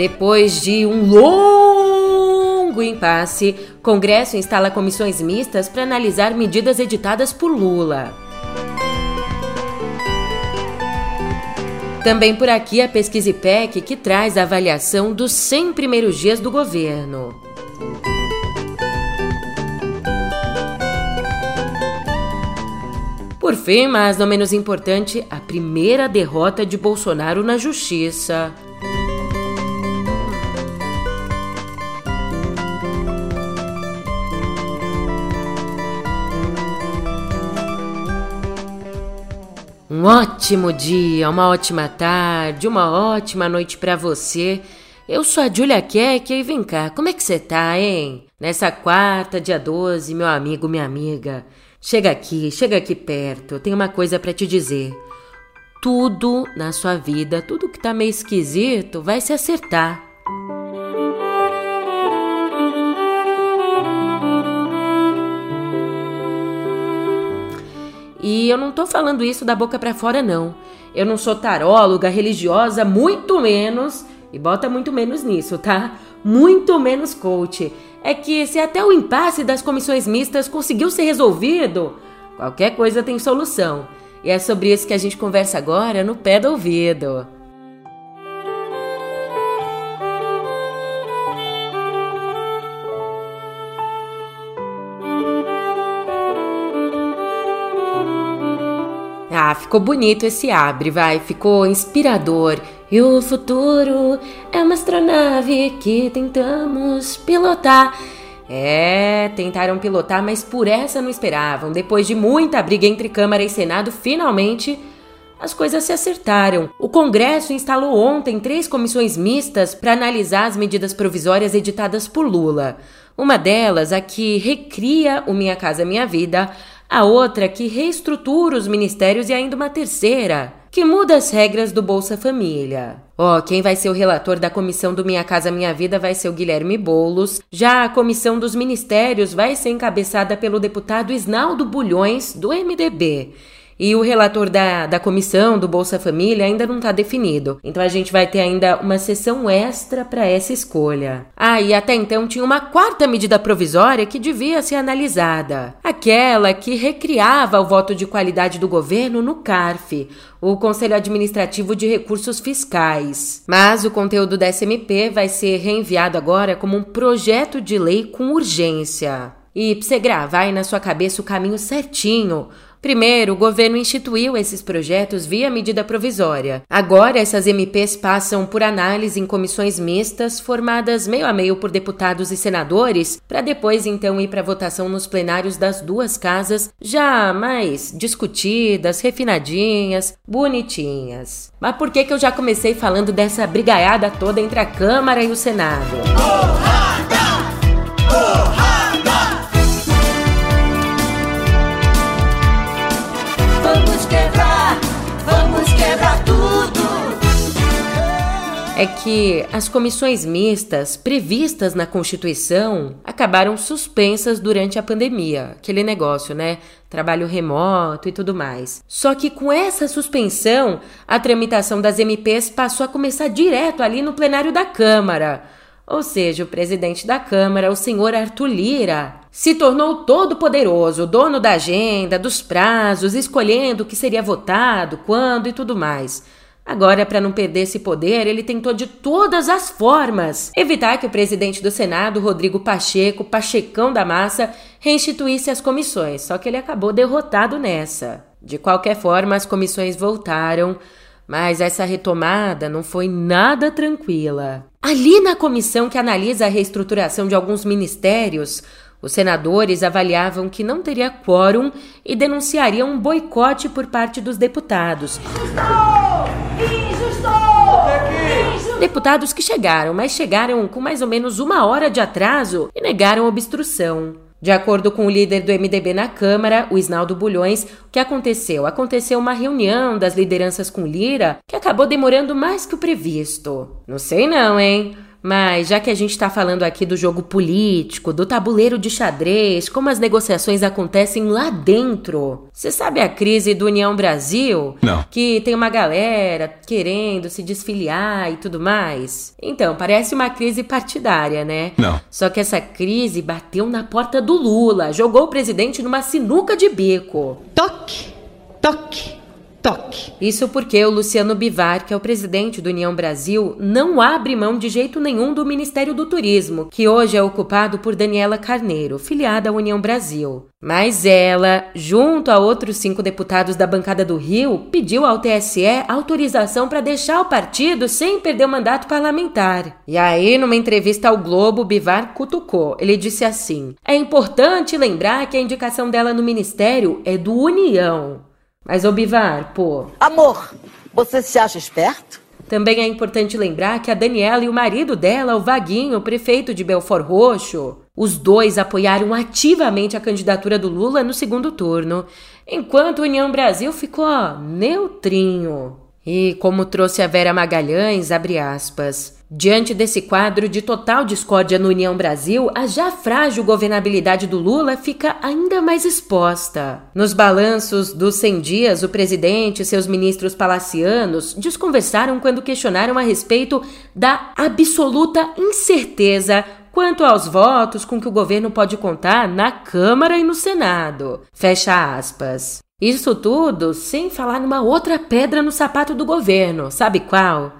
Depois de um longo impasse, Congresso instala comissões mistas para analisar medidas editadas por Lula. Também por aqui a pesquisa IPEC que traz a avaliação dos 100 primeiros dias do governo. Por fim, mas não menos importante, a primeira derrota de Bolsonaro na justiça. Um ótimo dia, uma ótima tarde, uma ótima noite para você. Eu sou a Julia Keck e vem cá, como é que você tá, hein? Nessa quarta, dia 12, meu amigo, minha amiga. Chega aqui, chega aqui perto, eu tenho uma coisa para te dizer. Tudo na sua vida, tudo que tá meio esquisito, vai se acertar. E eu não tô falando isso da boca para fora, não. Eu não sou taróloga, religiosa, muito menos, e bota muito menos nisso, tá? Muito menos coach. É que se até o impasse das comissões mistas conseguiu ser resolvido, qualquer coisa tem solução. E é sobre isso que a gente conversa agora no pé do ouvido. Ah, ficou bonito esse abre, vai, ficou inspirador. E o futuro é uma astronave que tentamos pilotar. É, tentaram pilotar, mas por essa não esperavam. Depois de muita briga entre Câmara e Senado, finalmente as coisas se acertaram. O Congresso instalou ontem três comissões mistas para analisar as medidas provisórias editadas por Lula. Uma delas, a que recria o Minha Casa Minha Vida, a outra que reestrutura os ministérios e ainda uma terceira que muda as regras do Bolsa Família. Ó, oh, quem vai ser o relator da comissão do Minha Casa Minha Vida vai ser o Guilherme Bolos. Já a comissão dos ministérios vai ser encabeçada pelo deputado Isnaldo Bulhões, do MDB. E o relator da, da comissão do Bolsa Família ainda não está definido. Então a gente vai ter ainda uma sessão extra para essa escolha. Ah, e até então tinha uma quarta medida provisória que devia ser analisada. Aquela que recriava o voto de qualidade do governo no CARF, o Conselho Administrativo de Recursos Fiscais. Mas o conteúdo da SMP vai ser reenviado agora como um projeto de lei com urgência. E gravar aí na sua cabeça o caminho certinho, Primeiro, o governo instituiu esses projetos via medida provisória. Agora, essas MPs passam por análise em comissões mistas, formadas meio a meio por deputados e senadores, para depois então ir para votação nos plenários das duas casas, já mais discutidas, refinadinhas, bonitinhas. Mas por que, que eu já comecei falando dessa brigaiada toda entre a Câmara e o Senado? Porrada! É que as comissões mistas previstas na Constituição acabaram suspensas durante a pandemia. Aquele negócio, né? Trabalho remoto e tudo mais. Só que com essa suspensão, a tramitação das MPs passou a começar direto ali no plenário da Câmara. Ou seja, o presidente da Câmara, o senhor Arthur Lira, se tornou todo poderoso, dono da agenda, dos prazos, escolhendo o que seria votado, quando e tudo mais. Agora, para não perder esse poder, ele tentou de todas as formas evitar que o presidente do Senado, Rodrigo Pacheco, Pachecão da Massa, reinstituísse as comissões, só que ele acabou derrotado nessa. De qualquer forma, as comissões voltaram, mas essa retomada não foi nada tranquila. Ali na comissão que analisa a reestruturação de alguns ministérios, os senadores avaliavam que não teria quórum e denunciariam um boicote por parte dos deputados. Deputados que chegaram, mas chegaram com mais ou menos uma hora de atraso e negaram obstrução. De acordo com o líder do MDB na Câmara, o Isnaldo Bulhões, o que aconteceu? Aconteceu uma reunião das lideranças com Lira que acabou demorando mais que o previsto. Não sei não, hein? Mas já que a gente está falando aqui do jogo político, do tabuleiro de xadrez, como as negociações acontecem lá dentro. Você sabe a crise do União Brasil? Não. Que tem uma galera querendo se desfiliar e tudo mais? Então, parece uma crise partidária, né? Não. Só que essa crise bateu na porta do Lula, jogou o presidente numa sinuca de bico. Toque, toque toque. Isso porque o Luciano Bivar, que é o presidente do União Brasil, não abre mão de jeito nenhum do Ministério do Turismo, que hoje é ocupado por Daniela Carneiro, filiada à União Brasil. Mas ela, junto a outros cinco deputados da bancada do Rio, pediu ao TSE autorização para deixar o partido sem perder o mandato parlamentar. E aí, numa entrevista ao Globo, Bivar cutucou. Ele disse assim: É importante lembrar que a indicação dela no ministério é do União. Mas, ô Bivar, pô. Amor, você se acha esperto? Também é importante lembrar que a Daniela e o marido dela, o Vaguinho, prefeito de Belfort Roxo, os dois apoiaram ativamente a candidatura do Lula no segundo turno, enquanto a União Brasil ficou neutrinho. E como trouxe a Vera Magalhães, abre aspas. Diante desse quadro de total discórdia no União Brasil, a já frágil governabilidade do Lula fica ainda mais exposta. Nos balanços dos 100 dias, o presidente e seus ministros palacianos desconversaram quando questionaram a respeito da absoluta incerteza quanto aos votos com que o governo pode contar na Câmara e no Senado. Fecha aspas. Isso tudo sem falar numa outra pedra no sapato do governo, sabe qual?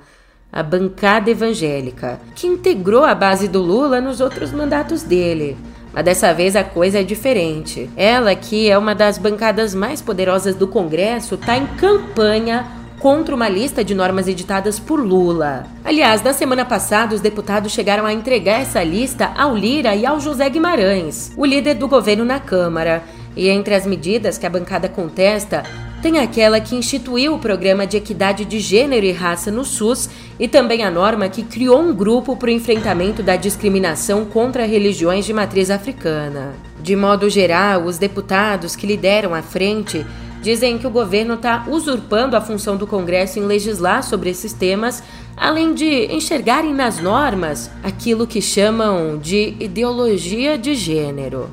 A bancada evangélica, que integrou a base do Lula nos outros mandatos dele. Mas dessa vez a coisa é diferente. Ela, que é uma das bancadas mais poderosas do Congresso, está em campanha contra uma lista de normas editadas por Lula. Aliás, na semana passada, os deputados chegaram a entregar essa lista ao Lira e ao José Guimarães, o líder do governo na Câmara. E entre as medidas que a bancada contesta tem aquela que instituiu o programa de equidade de gênero e raça no SUS e também a norma que criou um grupo para o enfrentamento da discriminação contra religiões de matriz africana. De modo geral, os deputados que lideram a frente dizem que o governo está usurpando a função do Congresso em legislar sobre esses temas, além de enxergarem nas normas aquilo que chamam de ideologia de gênero.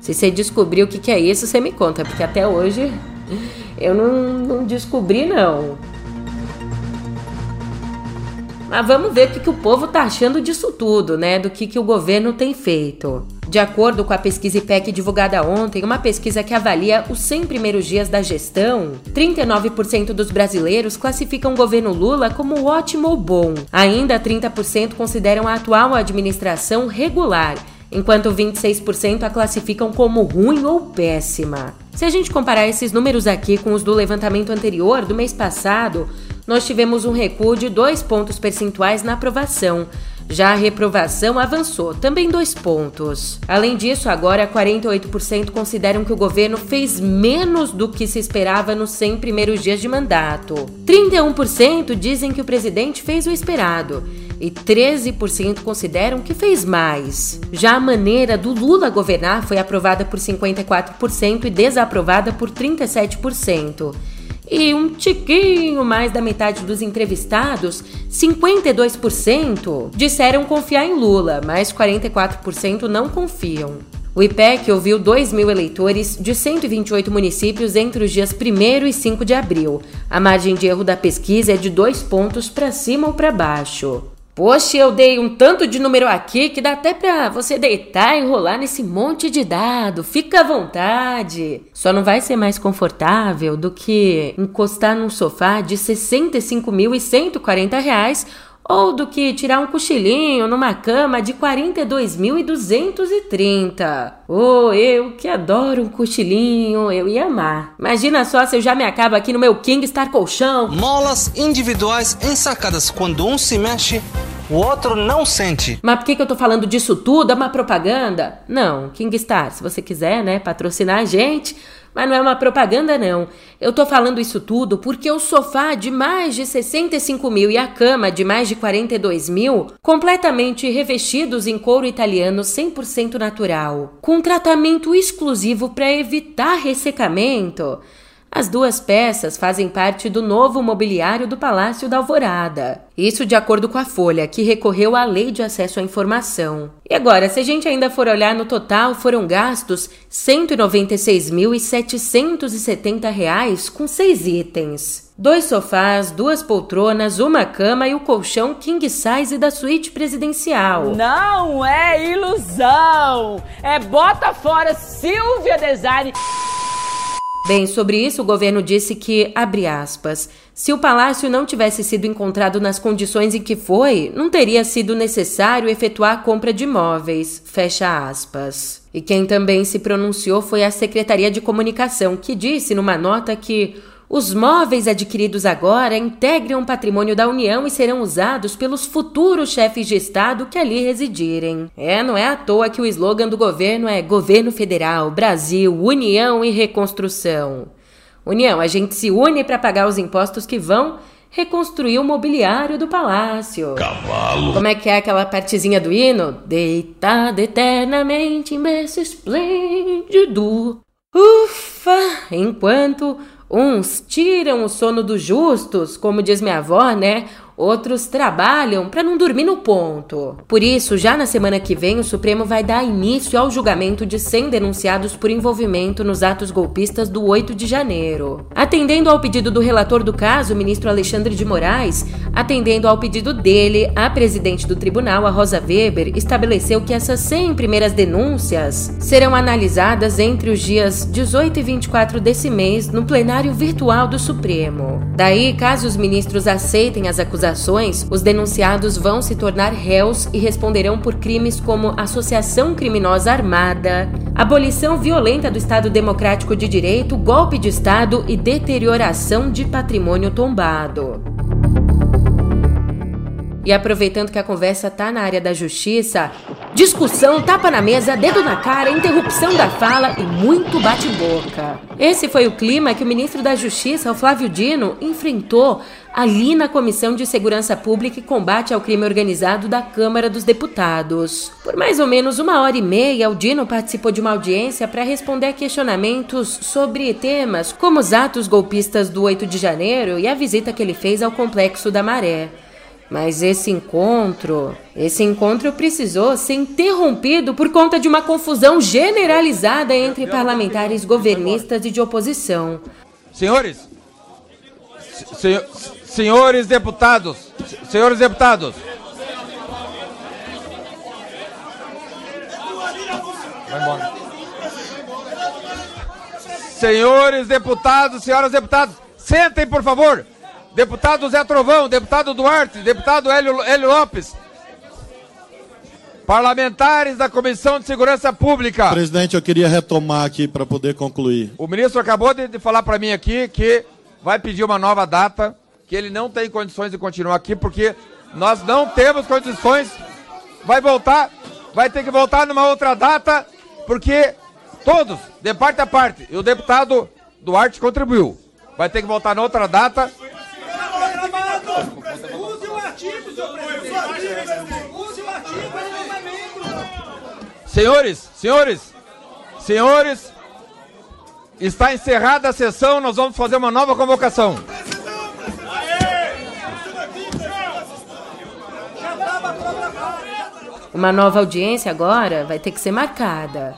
Se você descobrir o que é isso, você me conta, porque até hoje eu não, não descobri, não. Mas vamos ver o que, que o povo tá achando disso tudo, né? Do que, que o governo tem feito. De acordo com a pesquisa IPEC divulgada ontem, uma pesquisa que avalia os 100 primeiros dias da gestão, 39% dos brasileiros classificam o governo Lula como ótimo ou bom. Ainda 30% consideram a atual administração regular, enquanto 26% a classificam como ruim ou péssima. Se a gente comparar esses números aqui com os do levantamento anterior, do mês passado, nós tivemos um recuo de dois pontos percentuais na aprovação. Já a reprovação avançou, também dois pontos. Além disso, agora 48% consideram que o governo fez menos do que se esperava nos 100 primeiros dias de mandato. 31% dizem que o presidente fez o esperado e 13% consideram que fez mais. Já a maneira do Lula governar foi aprovada por 54% e desaprovada por 37%. E um tiquinho mais da metade dos entrevistados, 52%, disseram confiar em Lula, mas 44% não confiam. O IPEC ouviu 2 mil eleitores de 128 municípios entre os dias 1 e 5 de abril. A margem de erro da pesquisa é de dois pontos para cima ou para baixo. Poxa, eu dei um tanto de número aqui que dá até pra você deitar e enrolar nesse monte de dado. Fica à vontade. Só não vai ser mais confortável do que encostar num sofá de 65.140 reais ou do que tirar um cochilinho numa cama de 42.230. Oh, eu que adoro um cochilinho, eu ia amar. Imagina só se eu já me acabo aqui no meu King Star colchão. Molas individuais ensacadas. Quando um se mexe, o outro não sente. Mas por que, que eu tô falando disso tudo? É uma propaganda? Não, King Star, se você quiser, né, patrocinar a gente mas não é uma propaganda, não. Eu tô falando isso tudo porque o sofá de mais de 65 mil e a cama de mais de 42 mil, completamente revestidos em couro italiano 100% natural, com tratamento exclusivo para evitar ressecamento. As duas peças fazem parte do novo mobiliário do Palácio da Alvorada. Isso de acordo com a Folha, que recorreu à Lei de Acesso à Informação. E agora, se a gente ainda for olhar no total, foram gastos R$ 196.770 com seis itens. Dois sofás, duas poltronas, uma cama e o colchão king size da suíte presidencial. Não é ilusão! É bota fora Silvia Design. Bem, sobre isso, o governo disse que, abre aspas, se o palácio não tivesse sido encontrado nas condições em que foi, não teria sido necessário efetuar a compra de imóveis, fecha aspas. E quem também se pronunciou foi a Secretaria de Comunicação, que disse numa nota que os móveis adquiridos agora integram o patrimônio da União e serão usados pelos futuros chefes de Estado que ali residirem. É, não é à toa que o slogan do governo é Governo Federal, Brasil, União e Reconstrução. União, a gente se une para pagar os impostos que vão reconstruir o mobiliário do palácio. Cavalo. Como é que é aquela partezinha do hino? Deitado eternamente em berço esplêndido. Ufa! Enquanto Uns tiram o sono dos justos, como diz minha avó, né? Outros trabalham para não dormir no ponto. Por isso, já na semana que vem, o Supremo vai dar início ao julgamento de 100 denunciados por envolvimento nos atos golpistas do 8 de janeiro. Atendendo ao pedido do relator do caso, o ministro Alexandre de Moraes, atendendo ao pedido dele, a presidente do tribunal, a Rosa Weber, estabeleceu que essas 100 primeiras denúncias serão analisadas entre os dias 18 e 24 desse mês no plenário virtual do Supremo. Daí, caso os ministros aceitem as acusações, ações, os denunciados vão se tornar réus e responderão por crimes como associação criminosa armada, abolição violenta do Estado Democrático de Direito, golpe de Estado e deterioração de patrimônio tombado. E aproveitando que a conversa tá na área da justiça, discussão, tapa na mesa, dedo na cara, interrupção da fala e muito bate-boca. Esse foi o clima que o ministro da Justiça, o Flávio Dino, enfrentou ali na Comissão de Segurança Pública e Combate ao Crime Organizado da Câmara dos Deputados. Por mais ou menos uma hora e meia, o Dino participou de uma audiência para responder a questionamentos sobre temas como os atos golpistas do 8 de janeiro e a visita que ele fez ao Complexo da Maré. Mas esse encontro, esse encontro precisou ser interrompido por conta de uma confusão generalizada entre parlamentares governistas e de oposição. Senhores, senhor, senhores deputados, senhores deputados. Vai embora. Senhores deputados, senhoras deputadas, sentem, por favor. Deputado Zé Trovão, deputado Duarte, deputado Hélio, Hélio Lopes. Parlamentares da Comissão de Segurança Pública. Presidente, eu queria retomar aqui para poder concluir. O ministro acabou de, de falar para mim aqui que vai pedir uma nova data, que ele não tem condições de continuar aqui, porque nós não temos condições. Vai voltar, vai ter que voltar numa outra data, porque todos, de parte a parte, e o deputado Duarte contribuiu. Vai ter que voltar noutra data Use o artigo, senhor presidente. Use o artigo, é. Senhores, senhores, senhores, está encerrada a sessão, nós vamos fazer uma nova convocação. Uma nova audiência agora vai ter que ser marcada.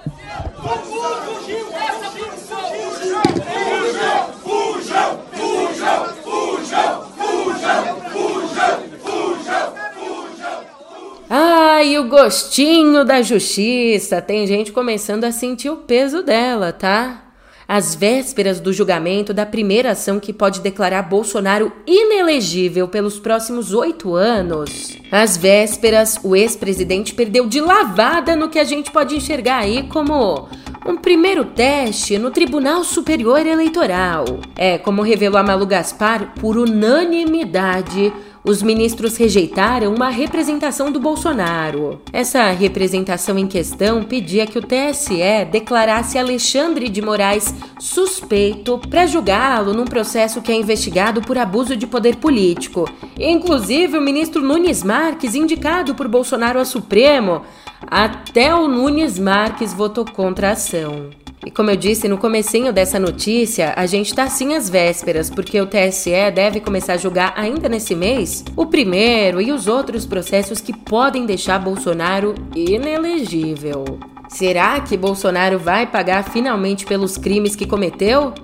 E o gostinho da justiça. Tem gente começando a sentir o peso dela, tá? Às vésperas do julgamento da primeira ação que pode declarar Bolsonaro inelegível pelos próximos oito anos. Às vésperas, o ex-presidente perdeu de lavada no que a gente pode enxergar aí como um primeiro teste no Tribunal Superior Eleitoral. É, como revelou a Malu Gaspar, por unanimidade, os ministros rejeitaram uma representação do Bolsonaro. Essa representação em questão pedia que o TSE declarasse Alexandre de Moraes suspeito para julgá-lo num processo que é investigado por abuso de poder político. Inclusive, o ministro Nunes Marques, indicado por Bolsonaro ao Supremo, até o Nunes Marques votou contra a ação. E como eu disse no comecinho dessa notícia, a gente tá sim às vésperas, porque o TSE deve começar a julgar ainda nesse mês o primeiro e os outros processos que podem deixar Bolsonaro inelegível. Será que Bolsonaro vai pagar finalmente pelos crimes que cometeu?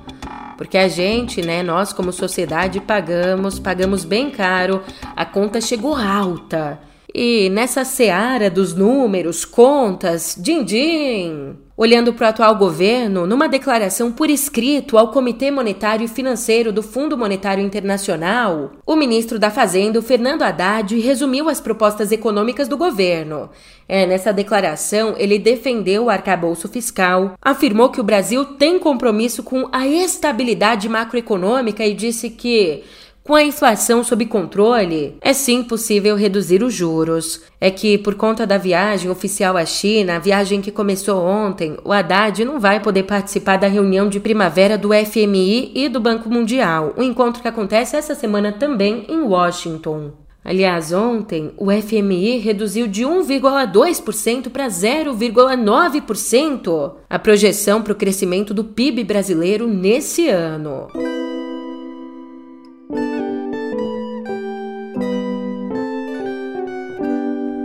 Porque a gente, né, nós como sociedade pagamos, pagamos bem caro, a conta chegou alta. E nessa seara dos números, contas, din-din, olhando para o atual governo, numa declaração por escrito ao Comitê Monetário e Financeiro do Fundo Monetário Internacional, o ministro da Fazenda, Fernando Haddad, resumiu as propostas econômicas do governo. É, nessa declaração, ele defendeu o arcabouço fiscal, afirmou que o Brasil tem compromisso com a estabilidade macroeconômica e disse que com a inflação sob controle, é sim possível reduzir os juros. É que, por conta da viagem oficial à China, a viagem que começou ontem, o Haddad não vai poder participar da reunião de primavera do FMI e do Banco Mundial, um encontro que acontece essa semana também em Washington. Aliás, ontem o FMI reduziu de 1,2% para 0,9% a projeção para o crescimento do PIB brasileiro nesse ano.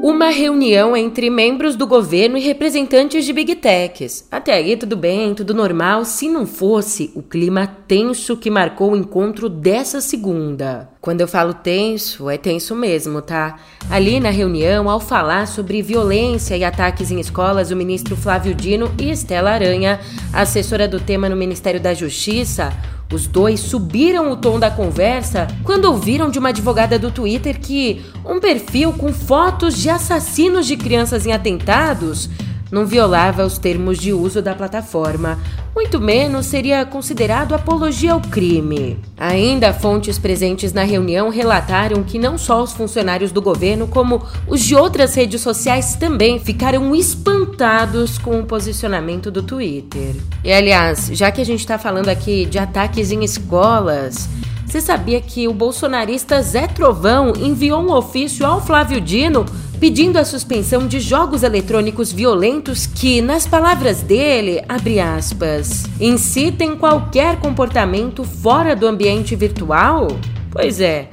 Uma reunião entre membros do governo e representantes de big techs. Até aí tudo bem, tudo normal, se não fosse o clima tenso que marcou o encontro dessa segunda. Quando eu falo tenso, é tenso mesmo, tá? Ali na reunião, ao falar sobre violência e ataques em escolas, o ministro Flávio Dino e Estela Aranha, assessora do tema no Ministério da Justiça, os dois subiram o tom da conversa quando ouviram de uma advogada do Twitter que um perfil com fotos de assassinos de crianças em atentados não violava os termos de uso da plataforma, muito menos seria considerado apologia ao crime. Ainda fontes presentes na reunião relataram que não só os funcionários do governo, como os de outras redes sociais também ficaram espantados com o posicionamento do Twitter. E aliás, já que a gente está falando aqui de ataques em escolas, você sabia que o bolsonarista Zé Trovão enviou um ofício ao Flávio Dino pedindo a suspensão de jogos eletrônicos violentos que, nas palavras dele, abre aspas, incitem qualquer comportamento fora do ambiente virtual? Pois é,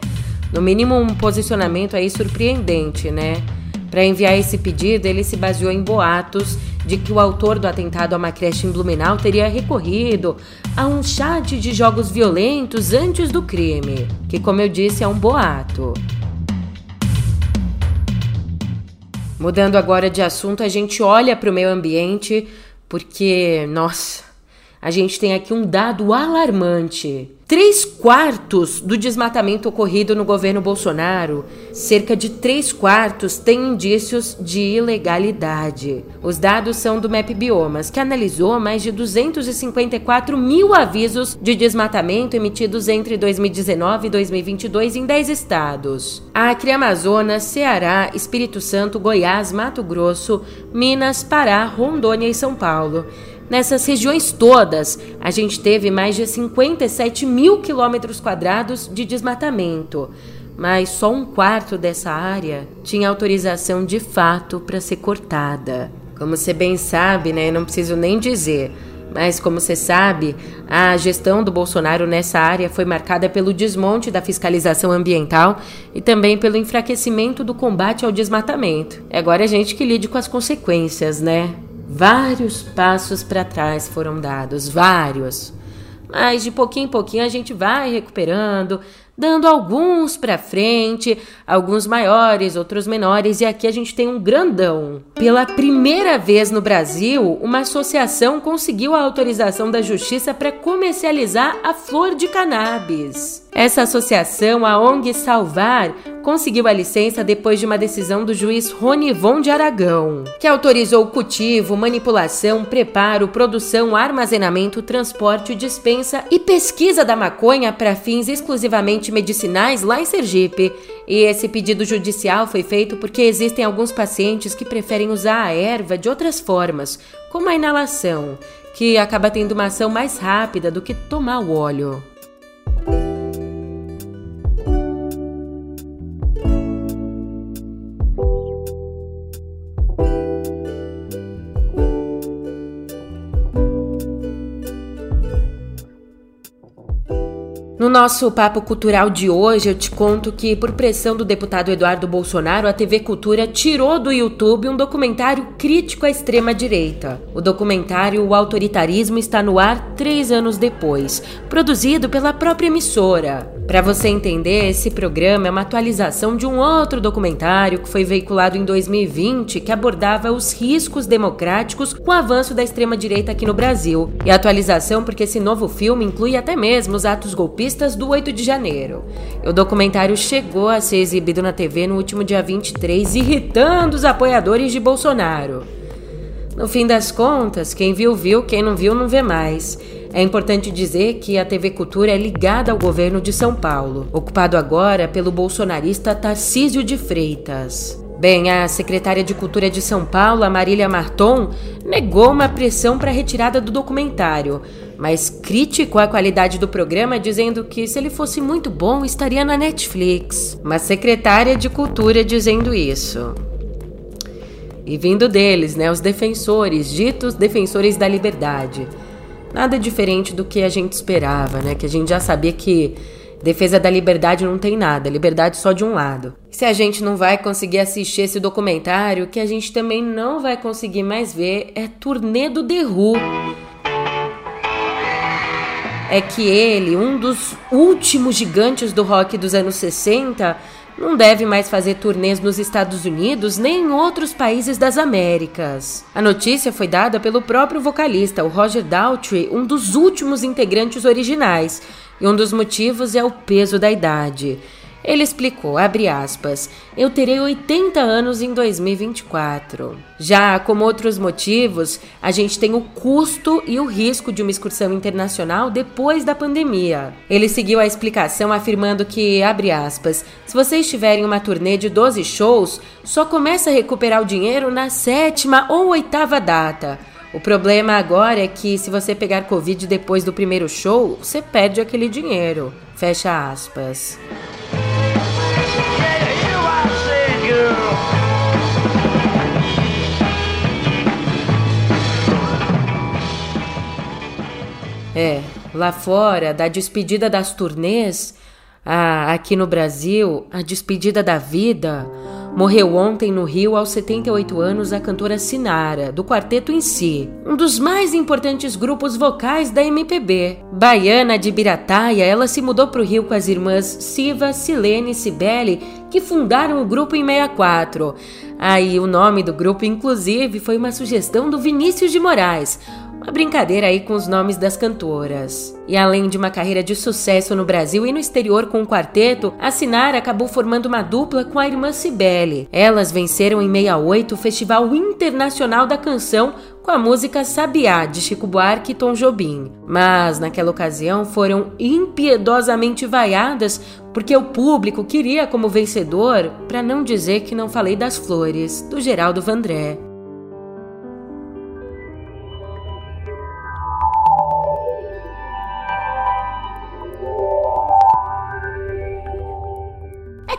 no mínimo um posicionamento aí surpreendente, né? Para enviar esse pedido, ele se baseou em boatos de que o autor do atentado a uma creche em Blumenau teria recorrido a um chat de jogos violentos antes do crime, que, como eu disse, é um boato. Mudando agora de assunto, a gente olha para o meio ambiente porque, nossa, a gente tem aqui um dado alarmante. Três quartos do desmatamento ocorrido no governo Bolsonaro, cerca de três quartos, têm indícios de ilegalidade. Os dados são do MAP Biomas, que analisou mais de 254 mil avisos de desmatamento emitidos entre 2019 e 2022 em 10 estados: Acre, Amazonas, Ceará, Espírito Santo, Goiás, Mato Grosso, Minas, Pará, Rondônia e São Paulo. Nessas regiões todas, a gente teve mais de 57 mil quilômetros quadrados de desmatamento, mas só um quarto dessa área tinha autorização de fato para ser cortada. Como você bem sabe, né? Não preciso nem dizer. Mas, como você sabe, a gestão do Bolsonaro nessa área foi marcada pelo desmonte da fiscalização ambiental e também pelo enfraquecimento do combate ao desmatamento. É agora a gente que lide com as consequências, né? Vários passos para trás foram dados, vários. Mas de pouquinho em pouquinho a gente vai recuperando, dando alguns para frente, alguns maiores, outros menores, e aqui a gente tem um grandão. Pela primeira vez no Brasil, uma associação conseguiu a autorização da justiça para comercializar a flor de cannabis. Essa associação, a ONG Salvar, conseguiu a licença depois de uma decisão do juiz Ronivon de Aragão, que autorizou o cultivo, manipulação, preparo, produção, armazenamento, transporte, dispensa e pesquisa da maconha para fins exclusivamente medicinais lá em Sergipe. E esse pedido judicial foi feito porque existem alguns pacientes que preferem usar a erva de outras formas, como a inalação, que acaba tendo uma ação mais rápida do que tomar o óleo. Nosso papo cultural de hoje, eu te conto que, por pressão do deputado Eduardo Bolsonaro, a TV Cultura tirou do YouTube um documentário crítico à extrema-direita. O documentário O Autoritarismo está no ar três anos depois, produzido pela própria emissora. Para você entender, esse programa é uma atualização de um outro documentário que foi veiculado em 2020 que abordava os riscos democráticos com o avanço da extrema-direita aqui no Brasil. E atualização porque esse novo filme inclui até mesmo os atos golpistas do 8 de janeiro. O documentário chegou a ser exibido na TV no último dia 23, irritando os apoiadores de Bolsonaro. No fim das contas, quem viu, viu, quem não viu, não vê mais. É importante dizer que a TV Cultura é ligada ao governo de São Paulo, ocupado agora pelo bolsonarista Tarcísio de Freitas. Bem, a secretária de Cultura de São Paulo, Marília Marton, negou uma pressão para a retirada do documentário, mas criticou a qualidade do programa, dizendo que se ele fosse muito bom estaria na Netflix. Uma secretária de Cultura dizendo isso. E vindo deles, né, os defensores, ditos defensores da liberdade. Nada diferente do que a gente esperava, né? Que a gente já sabia que defesa da liberdade não tem nada, liberdade só de um lado. Se a gente não vai conseguir assistir esse documentário, o que a gente também não vai conseguir mais ver é Turnê do Who. É que ele, um dos últimos gigantes do rock dos anos 60, não deve mais fazer turnês nos Estados Unidos nem em outros países das Américas. A notícia foi dada pelo próprio vocalista, o Roger Daltrey, um dos últimos integrantes originais, e um dos motivos é o peso da idade. Ele explicou, aspas, eu terei 80 anos em 2024. Já como outros motivos, a gente tem o custo e o risco de uma excursão internacional depois da pandemia. Ele seguiu a explicação afirmando que, aspas, se vocês tiverem uma turnê de 12 shows, só começa a recuperar o dinheiro na sétima ou oitava data. O problema agora é que se você pegar Covid depois do primeiro show, você perde aquele dinheiro. Fecha aspas. Lá fora, da despedida das turnês, aqui no Brasil, a despedida da vida. Morreu ontem no Rio, aos 78 anos, a cantora Sinara, do quarteto em si, um dos mais importantes grupos vocais da MPB. Baiana de Birataia, ela se mudou para o Rio com as irmãs Siva, Silene e Cibele, que fundaram o grupo em 64. Aí o nome do grupo, inclusive, foi uma sugestão do Vinícius de Moraes, uma brincadeira aí com os nomes das cantoras. E além de uma carreira de sucesso no Brasil e no exterior com o quarteto, a Sinara acabou formando uma dupla com a irmã Cibele. Elas venceram em 68 o Festival Internacional da Canção com a música Sabiá, de Chico Buarque e Tom Jobim. Mas naquela ocasião foram impiedosamente vaiadas porque o público queria como vencedor, para não dizer que não falei das flores, do Geraldo Vandré.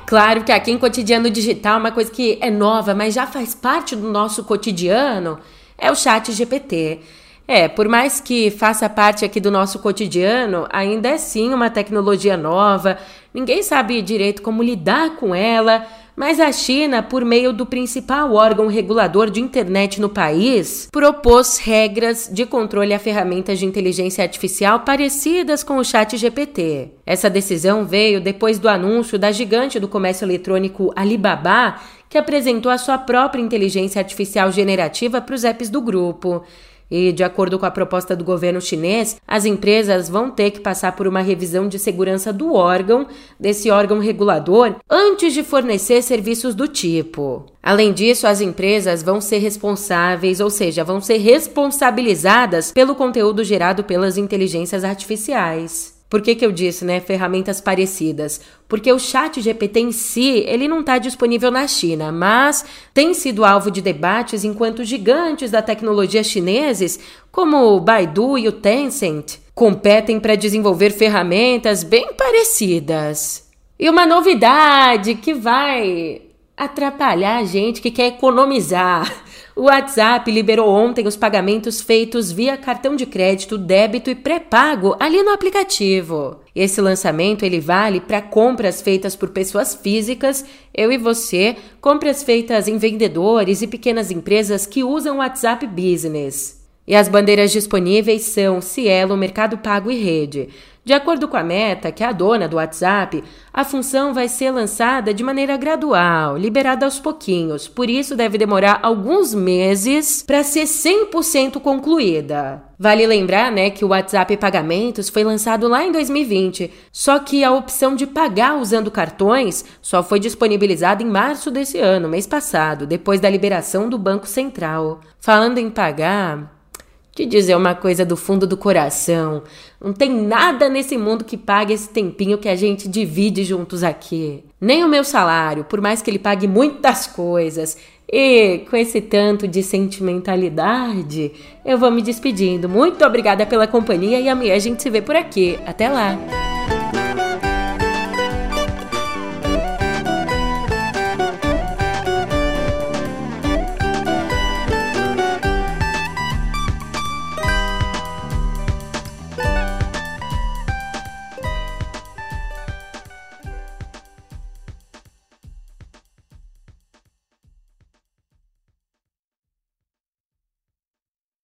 Claro que aqui em Cotidiano Digital, uma coisa que é nova, mas já faz parte do nosso cotidiano, é o chat GPT. É, por mais que faça parte aqui do nosso cotidiano, ainda é sim uma tecnologia nova, ninguém sabe direito como lidar com ela, mas a China, por meio do principal órgão regulador de internet no país, propôs regras de controle a ferramentas de inteligência artificial parecidas com o Chat GPT. Essa decisão veio depois do anúncio da gigante do comércio eletrônico Alibaba, que apresentou a sua própria inteligência artificial generativa para os apps do grupo. E, de acordo com a proposta do governo chinês, as empresas vão ter que passar por uma revisão de segurança do órgão, desse órgão regulador, antes de fornecer serviços do tipo. Além disso, as empresas vão ser responsáveis, ou seja, vão ser responsabilizadas pelo conteúdo gerado pelas inteligências artificiais. Por que, que eu disse, né, ferramentas parecidas? Porque o chat GPT em si, ele não está disponível na China, mas tem sido alvo de debates enquanto gigantes da tecnologia chineses, como o Baidu e o Tencent, competem para desenvolver ferramentas bem parecidas. E uma novidade que vai atrapalhar a gente que quer economizar. O WhatsApp liberou ontem os pagamentos feitos via cartão de crédito, débito e pré-pago ali no aplicativo. Esse lançamento ele vale para compras feitas por pessoas físicas, eu e você, compras feitas em vendedores e pequenas empresas que usam o WhatsApp Business. E as bandeiras disponíveis são Cielo, Mercado Pago e Rede. De acordo com a Meta, que é a dona do WhatsApp, a função vai ser lançada de maneira gradual, liberada aos pouquinhos, por isso deve demorar alguns meses para ser 100% concluída. Vale lembrar, né, que o WhatsApp Pagamentos foi lançado lá em 2020, só que a opção de pagar usando cartões só foi disponibilizada em março desse ano, mês passado, depois da liberação do Banco Central. Falando em pagar, te dizer uma coisa do fundo do coração. Não tem nada nesse mundo que pague esse tempinho que a gente divide juntos aqui. Nem o meu salário, por mais que ele pague muitas coisas. E com esse tanto de sentimentalidade, eu vou me despedindo. Muito obrigada pela companhia e amanhã a gente se vê por aqui. Até lá!